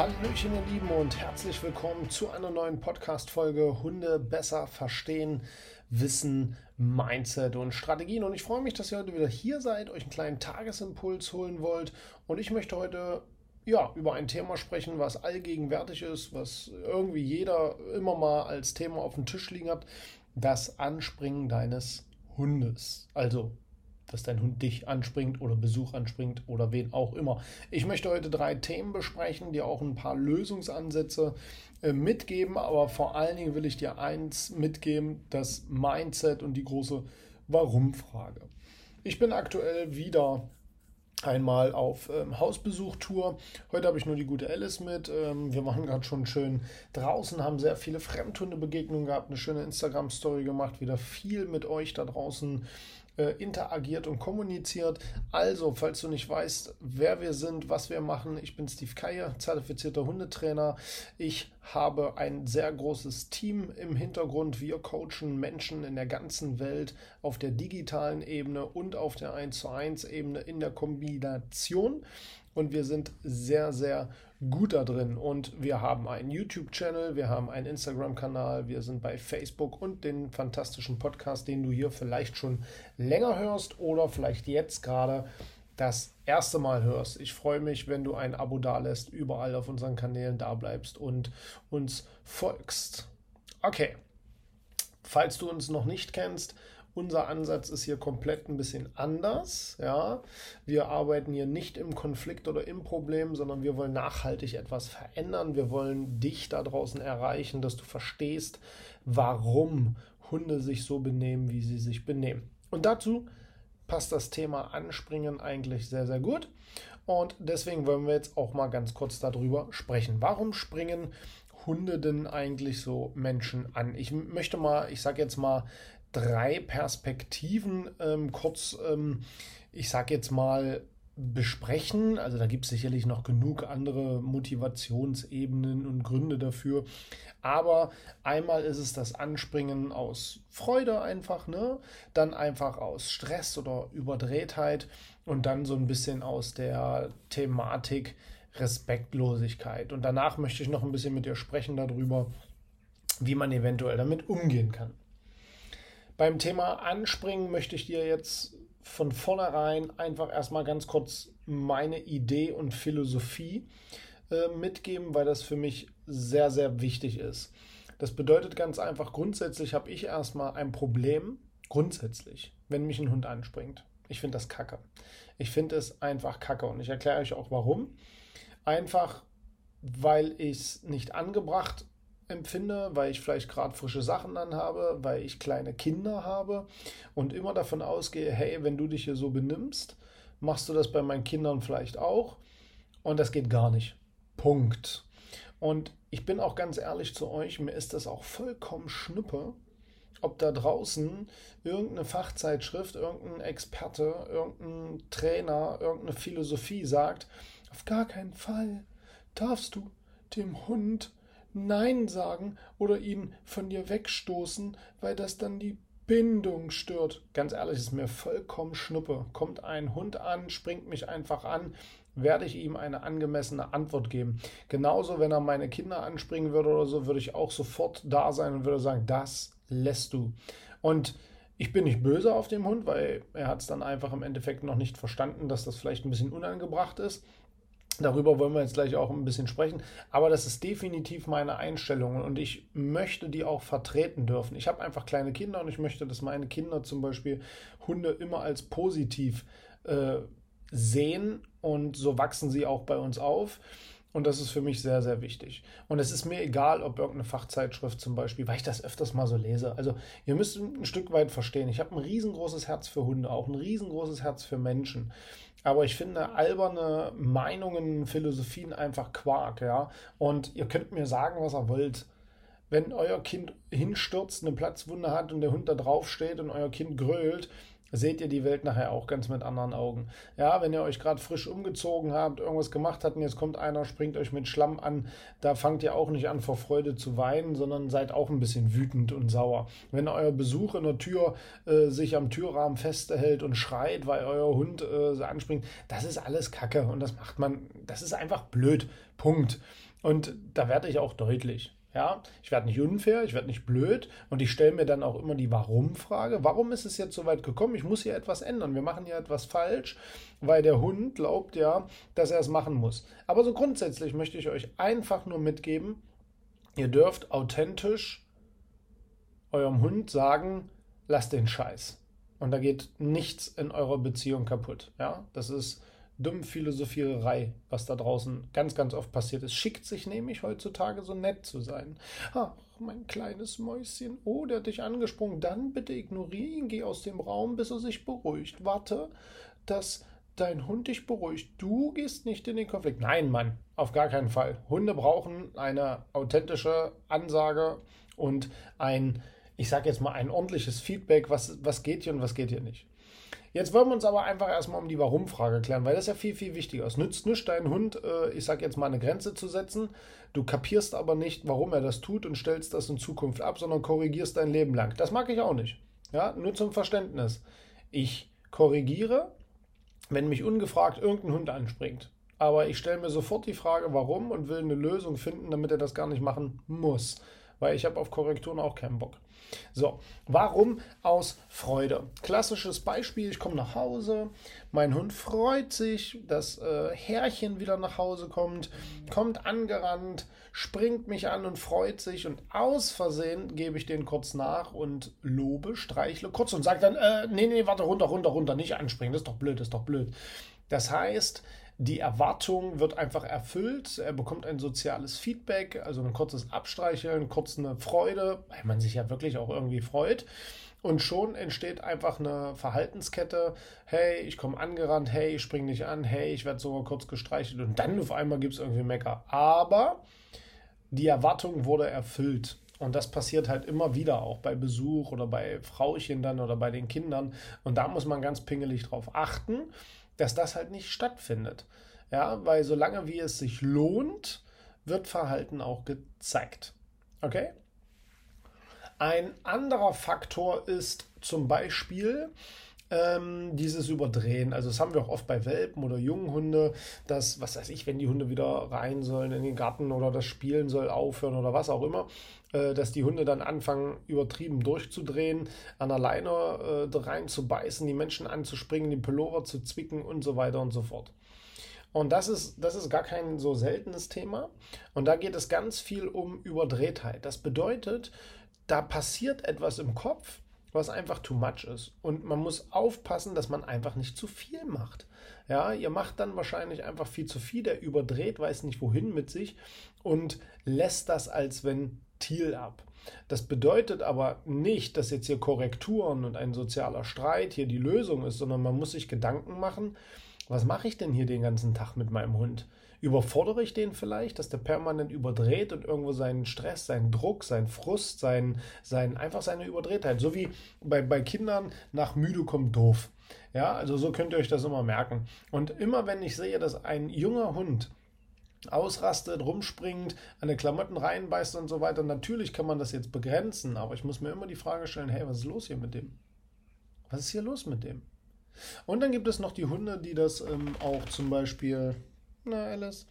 Hallöchen, ihr Lieben, und herzlich willkommen zu einer neuen Podcast-Folge Hunde besser verstehen Wissen, Mindset und Strategien. Und ich freue mich, dass ihr heute wieder hier seid, euch einen kleinen Tagesimpuls holen wollt. Und ich möchte heute ja, über ein Thema sprechen, was allgegenwärtig ist, was irgendwie jeder immer mal als Thema auf dem Tisch liegen hat. Das Anspringen deines Hundes. Also dass dein Hund dich anspringt oder Besuch anspringt oder wen auch immer. Ich möchte heute drei Themen besprechen, die auch ein paar Lösungsansätze äh, mitgeben, aber vor allen Dingen will ich dir eins mitgeben, das Mindset und die große Warum-Frage. Ich bin aktuell wieder einmal auf ähm, Hausbesuchtour. Heute habe ich nur die gute Alice mit. Ähm, wir waren gerade schon schön draußen, haben sehr viele Fremdhundebegegnungen gehabt, eine schöne Instagram-Story gemacht, wieder viel mit euch da draußen äh, interagiert und kommuniziert. Also, falls du nicht weißt, wer wir sind, was wir machen, ich bin Steve Keier, zertifizierter Hundetrainer. Ich habe ein sehr großes Team im Hintergrund. Wir coachen Menschen in der ganzen Welt auf der digitalen Ebene und auf der 1 zu 1 Ebene in der Kombination und wir sind sehr, sehr gut da drin. Und wir haben einen YouTube-Channel, wir haben einen Instagram-Kanal, wir sind bei Facebook und den fantastischen Podcast, den du hier vielleicht schon länger hörst oder vielleicht jetzt gerade das erste Mal hörst. Ich freue mich, wenn du ein Abo dalässt, überall auf unseren Kanälen da bleibst und uns folgst. Okay. Falls du uns noch nicht kennst, unser Ansatz ist hier komplett ein bisschen anders. Ja? Wir arbeiten hier nicht im Konflikt oder im Problem, sondern wir wollen nachhaltig etwas verändern. Wir wollen dich da draußen erreichen, dass du verstehst, warum Hunde sich so benehmen, wie sie sich benehmen. Und dazu passt das Thema Anspringen eigentlich sehr, sehr gut. Und deswegen wollen wir jetzt auch mal ganz kurz darüber sprechen. Warum springen Hunde denn eigentlich so Menschen an? Ich möchte mal, ich sage jetzt mal, drei Perspektiven ähm, kurz, ähm, ich sage jetzt mal, besprechen. Also da gibt es sicherlich noch genug andere Motivationsebenen und Gründe dafür. Aber einmal ist es das Anspringen aus Freude einfach, ne? Dann einfach aus Stress oder Überdrehtheit und dann so ein bisschen aus der Thematik Respektlosigkeit. Und danach möchte ich noch ein bisschen mit dir sprechen darüber, wie man eventuell damit umgehen kann. Beim Thema Anspringen möchte ich dir jetzt von vornherein einfach erstmal ganz kurz meine Idee und Philosophie äh, mitgeben, weil das für mich sehr, sehr wichtig ist. Das bedeutet ganz einfach, grundsätzlich habe ich erstmal ein Problem, grundsätzlich, wenn mich ein Hund anspringt. Ich finde das kacke. Ich finde es einfach kacke und ich erkläre euch auch warum. Einfach, weil ich es nicht angebracht empfinde, weil ich vielleicht gerade frische Sachen anhabe, weil ich kleine Kinder habe und immer davon ausgehe, hey, wenn du dich hier so benimmst, machst du das bei meinen Kindern vielleicht auch und das geht gar nicht. Punkt. Und ich bin auch ganz ehrlich zu euch, mir ist das auch vollkommen schnuppe, ob da draußen irgendeine Fachzeitschrift, irgendein Experte, irgendein Trainer, irgendeine Philosophie sagt, auf gar keinen Fall darfst du dem Hund Nein sagen oder ihn von dir wegstoßen, weil das dann die Bindung stört. Ganz ehrlich, ist mir vollkommen schnuppe. Kommt ein Hund an, springt mich einfach an, werde ich ihm eine angemessene Antwort geben. Genauso, wenn er meine Kinder anspringen würde oder so, würde ich auch sofort da sein und würde sagen, das lässt du. Und ich bin nicht böse auf dem Hund, weil er hat es dann einfach im Endeffekt noch nicht verstanden, dass das vielleicht ein bisschen unangebracht ist. Darüber wollen wir jetzt gleich auch ein bisschen sprechen. Aber das ist definitiv meine Einstellung und ich möchte die auch vertreten dürfen. Ich habe einfach kleine Kinder und ich möchte, dass meine Kinder zum Beispiel Hunde immer als positiv äh, sehen und so wachsen sie auch bei uns auf. Und das ist für mich sehr, sehr wichtig. Und es ist mir egal, ob irgendeine Fachzeitschrift zum Beispiel, weil ich das öfters mal so lese. Also ihr müsst ein Stück weit verstehen, ich habe ein riesengroßes Herz für Hunde, auch ein riesengroßes Herz für Menschen. Aber ich finde alberne Meinungen, Philosophien einfach Quark, ja. Und ihr könnt mir sagen, was ihr wollt. Wenn euer Kind hinstürzt, eine Platzwunde hat und der Hund da drauf steht und euer Kind grölt, seht ihr die Welt nachher auch ganz mit anderen Augen. Ja, wenn ihr euch gerade frisch umgezogen habt, irgendwas gemacht habt und jetzt kommt einer, springt euch mit Schlamm an, da fangt ihr auch nicht an vor Freude zu weinen, sondern seid auch ein bisschen wütend und sauer. Wenn euer Besuch in der Tür äh, sich am Türrahmen festhält und schreit, weil euer Hund äh, anspringt, das ist alles Kacke und das macht man, das ist einfach blöd. Punkt. Und da werde ich auch deutlich. Ja, ich werde nicht unfair, ich werde nicht blöd und ich stelle mir dann auch immer die Warum-Frage. Warum ist es jetzt so weit gekommen? Ich muss hier etwas ändern. Wir machen hier etwas falsch, weil der Hund glaubt ja, dass er es machen muss. Aber so grundsätzlich möchte ich euch einfach nur mitgeben, ihr dürft authentisch eurem Hund sagen, lasst den Scheiß. Und da geht nichts in eurer Beziehung kaputt. Ja, das ist dumme Philosophiererei, was da draußen ganz, ganz oft passiert ist. Schickt sich nämlich heutzutage so nett zu sein. Ach, mein kleines Mäuschen, oh, der hat dich angesprungen. Dann bitte ignoriere ihn, geh aus dem Raum, bis er sich beruhigt. Warte, dass dein Hund dich beruhigt. Du gehst nicht in den Konflikt. Nein, Mann, auf gar keinen Fall. Hunde brauchen eine authentische Ansage und ein, ich sage jetzt mal, ein ordentliches Feedback, was, was geht hier und was geht hier nicht. Jetzt wollen wir uns aber einfach erstmal um die Warum-Frage klären, weil das ja viel, viel wichtiger ist. Nützt nichts, deinen Hund, äh, ich sag jetzt mal, eine Grenze zu setzen. Du kapierst aber nicht, warum er das tut und stellst das in Zukunft ab, sondern korrigierst dein Leben lang. Das mag ich auch nicht. Ja, nur zum Verständnis. Ich korrigiere, wenn mich ungefragt irgendein Hund anspringt. Aber ich stelle mir sofort die Frage, warum und will eine Lösung finden, damit er das gar nicht machen muss. Weil ich habe auf Korrekturen auch keinen Bock. So, warum aus Freude? Klassisches Beispiel, ich komme nach Hause, mein Hund freut sich, dass äh, Herrchen wieder nach Hause kommt, kommt angerannt, springt mich an und freut sich und aus Versehen gebe ich den kurz nach und lobe, streichle kurz und sage dann, äh, nee, nee, warte, runter, runter, runter, nicht anspringen, das ist doch blöd, das ist doch blöd. Das heißt, die Erwartung wird einfach erfüllt. Er bekommt ein soziales Feedback, also ein kurzes Abstreicheln, kurz eine Freude, weil man sich ja wirklich auch irgendwie freut. Und schon entsteht einfach eine Verhaltenskette. Hey, ich komme angerannt. Hey, ich spring nicht an. Hey, ich werde sogar kurz gestreichelt. Und dann auf einmal gibt es irgendwie Mecker. Aber die Erwartung wurde erfüllt. Und das passiert halt immer wieder, auch bei Besuch oder bei Frauchen dann oder bei den Kindern. Und da muss man ganz pingelig drauf achten dass das halt nicht stattfindet. Ja, weil solange wie es sich lohnt, wird Verhalten auch gezeigt. Okay? Ein anderer Faktor ist zum Beispiel ähm, dieses Überdrehen. Also das haben wir auch oft bei Welpen oder jungen Hunde, dass, was weiß ich, wenn die Hunde wieder rein sollen in den Garten oder das Spielen soll aufhören oder was auch immer, äh, dass die Hunde dann anfangen, übertrieben durchzudrehen, an der Leine äh, rein zu beißen, die Menschen anzuspringen, den Pullover zu zwicken und so weiter und so fort. Und das ist, das ist gar kein so seltenes Thema. Und da geht es ganz viel um Überdrehtheit. Das bedeutet, da passiert etwas im Kopf, was einfach too much ist. Und man muss aufpassen, dass man einfach nicht zu viel macht. Ja, ihr macht dann wahrscheinlich einfach viel zu viel, der überdreht, weiß nicht wohin mit sich und lässt das als Ventil ab. Das bedeutet aber nicht, dass jetzt hier Korrekturen und ein sozialer Streit hier die Lösung ist, sondern man muss sich Gedanken machen, was mache ich denn hier den ganzen Tag mit meinem Hund? Überfordere ich den vielleicht, dass der permanent überdreht und irgendwo seinen Stress, seinen Druck, seinen Frust, sein, sein, einfach seine Überdrehtheit, so wie bei, bei Kindern nach müde kommt doof. Ja, also so könnt ihr euch das immer merken. Und immer wenn ich sehe, dass ein junger Hund ausrastet, rumspringt, an den Klamotten reinbeißt und so weiter, natürlich kann man das jetzt begrenzen, aber ich muss mir immer die Frage stellen, hey, was ist los hier mit dem? Was ist hier los mit dem? Und dann gibt es noch die Hunde, die das ähm, auch zum Beispiel na, Alice.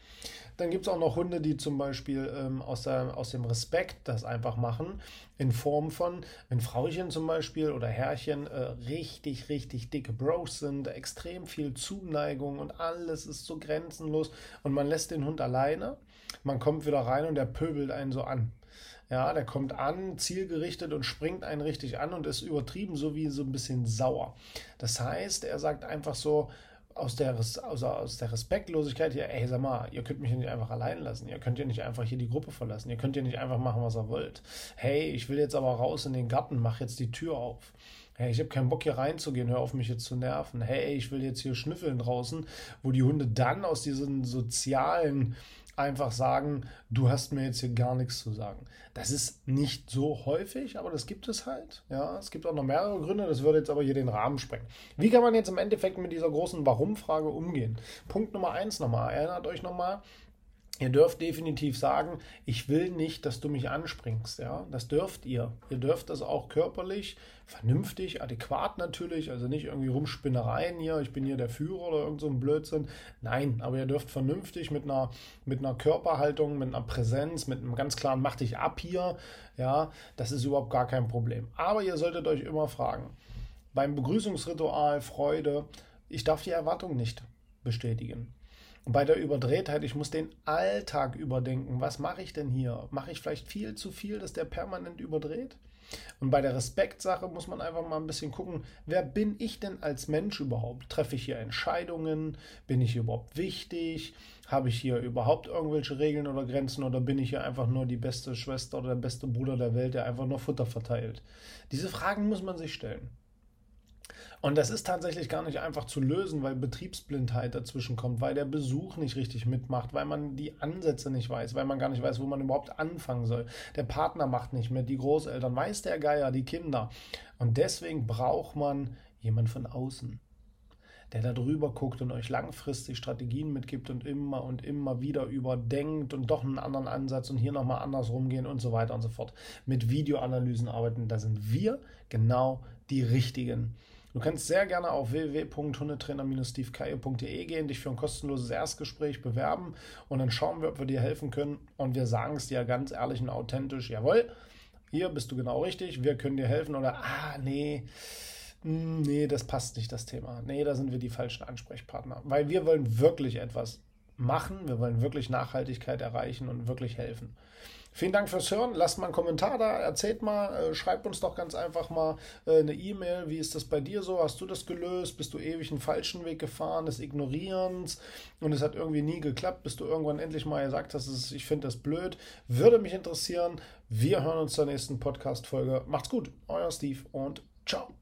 Dann gibt es auch noch Hunde, die zum Beispiel ähm, aus, der, aus dem Respekt das einfach machen, in Form von, wenn Frauchen zum Beispiel oder Herrchen äh, richtig, richtig dicke Bros sind, extrem viel Zuneigung und alles ist so grenzenlos und man lässt den Hund alleine, man kommt wieder rein und der pöbelt einen so an. Ja, der kommt an, zielgerichtet und springt einen richtig an und ist übertrieben, so wie so ein bisschen sauer. Das heißt, er sagt einfach so, aus der, aus, aus der Respektlosigkeit hier, ey, sag mal, ihr könnt mich nicht einfach allein lassen. Ihr könnt ja nicht einfach hier die Gruppe verlassen. Ihr könnt ja nicht einfach machen, was ihr wollt. Hey, ich will jetzt aber raus in den Garten, mach jetzt die Tür auf. Hey, ich habe keinen Bock hier reinzugehen, hör auf mich jetzt zu nerven. Hey, ich will jetzt hier schnüffeln draußen, wo die Hunde dann aus diesen sozialen einfach sagen, du hast mir jetzt hier gar nichts zu sagen. Das ist nicht so häufig, aber das gibt es halt. Ja, es gibt auch noch mehrere Gründe, das würde jetzt aber hier den Rahmen sprengen. Wie kann man jetzt im Endeffekt mit dieser großen Warum-Frage umgehen? Punkt Nummer eins nochmal. Erinnert euch nochmal, Ihr dürft definitiv sagen, ich will nicht, dass du mich anspringst. Ja, das dürft ihr. Ihr dürft das auch körperlich, vernünftig, adäquat natürlich, also nicht irgendwie Rumspinnereien hier, ich bin hier der Führer oder irgend so ein Blödsinn. Nein, aber ihr dürft vernünftig mit einer, mit einer Körperhaltung, mit einer Präsenz, mit einem ganz klaren Mach dich ab hier. Ja, das ist überhaupt gar kein Problem. Aber ihr solltet euch immer fragen, beim Begrüßungsritual, Freude, ich darf die Erwartung nicht bestätigen bei der Überdrehtheit, ich muss den Alltag überdenken. Was mache ich denn hier? Mache ich vielleicht viel zu viel, dass der permanent überdreht? Und bei der Respektsache muss man einfach mal ein bisschen gucken, wer bin ich denn als Mensch überhaupt? Treffe ich hier Entscheidungen? Bin ich hier überhaupt wichtig? Habe ich hier überhaupt irgendwelche Regeln oder Grenzen oder bin ich hier einfach nur die beste Schwester oder der beste Bruder der Welt, der einfach nur Futter verteilt? Diese Fragen muss man sich stellen. Und das ist tatsächlich gar nicht einfach zu lösen, weil Betriebsblindheit dazwischen kommt, weil der Besuch nicht richtig mitmacht, weil man die Ansätze nicht weiß, weil man gar nicht weiß, wo man überhaupt anfangen soll. Der Partner macht nicht mit, die Großeltern, weiß der Geier, die Kinder. Und deswegen braucht man jemand von außen der da drüber guckt und euch langfristig Strategien mitgibt und immer und immer wieder überdenkt und doch einen anderen Ansatz und hier nochmal anders rumgehen und so weiter und so fort. Mit Videoanalysen arbeiten, da sind wir genau die richtigen. Du kannst sehr gerne auf www.hundetrainer-stevekaye.de gehen, dich für ein kostenloses Erstgespräch bewerben und dann schauen wir, ob wir dir helfen können. Und wir sagen es dir ganz ehrlich und authentisch: Jawohl, hier bist du genau richtig, wir können dir helfen. Oder, ah, nee, hm, nee, das passt nicht, das Thema. Nee, da sind wir die falschen Ansprechpartner. Weil wir wollen wirklich etwas machen, wir wollen wirklich Nachhaltigkeit erreichen und wirklich helfen. Vielen Dank fürs Hören. Lasst mal einen Kommentar da, erzählt mal, äh, schreibt uns doch ganz einfach mal äh, eine E-Mail. Wie ist das bei dir so? Hast du das gelöst? Bist du ewig einen falschen Weg gefahren, des Ignorierens und es hat irgendwie nie geklappt, bis du irgendwann endlich mal gesagt hast, ich finde das blöd? Würde mich interessieren. Wir hören uns zur nächsten Podcast-Folge. Macht's gut, euer Steve und ciao.